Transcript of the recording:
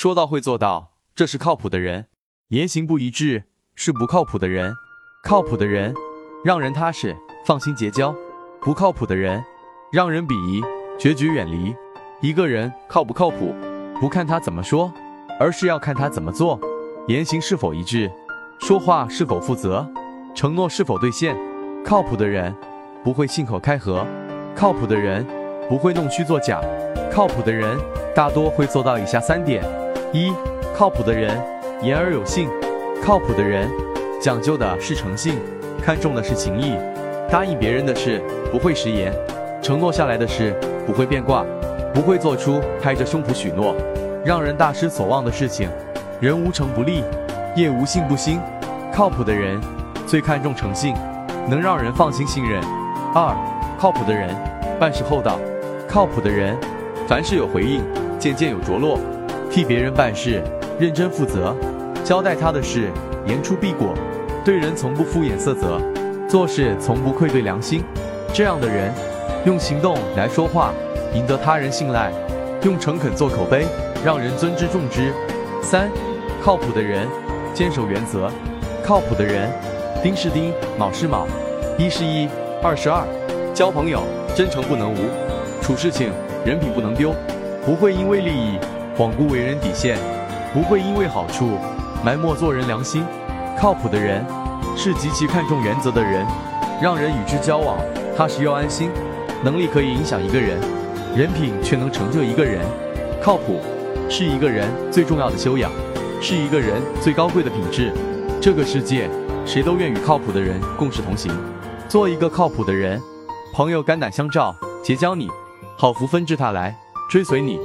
说到会做到，这是靠谱的人；言行不一致是不靠谱的人。靠谱的人让人踏实，放心结交；不靠谱的人让人鄙夷，决绝远离。一个人靠不靠谱，不看他怎么说，而是要看他怎么做。言行是否一致，说话是否负责，承诺是否兑现。靠谱的人不会信口开河，靠谱的人不会弄虚作假，靠谱的人大多会做到以下三点。一、靠谱的人言而有信，靠谱的人讲究的是诚信，看重的是情义，答应别人的事不会食言，承诺下来的事不会变卦，不会做出拍着胸脯许诺，让人大失所望的事情。人无诚不立，业无信不兴，靠谱的人最看重诚信，能让人放心信任。二、靠谱的人办事厚道，靠谱的人凡事有回应，件件有着落。替别人办事，认真负责，交代他的事，言出必果，对人从不敷衍塞责，做事从不愧对良心。这样的人，用行动来说话，赢得他人信赖；用诚恳做口碑，让人尊之重之。三，靠谱的人坚守原则，靠谱的人丁是丁，卯是卯，一是一，二是二。交朋友真诚不能无，处事情人品不能丢，不会因为利益。罔顾为人底线，不会因为好处埋没做人良心。靠谱的人是极其看重原则的人，让人与之交往踏实又安心。能力可以影响一个人，人品却能成就一个人。靠谱是一个人最重要的修养，是一个人最高贵的品质。这个世界，谁都愿与靠谱的人共事同行。做一个靠谱的人，朋友肝胆相照，结交你，好福纷至沓来，追随你。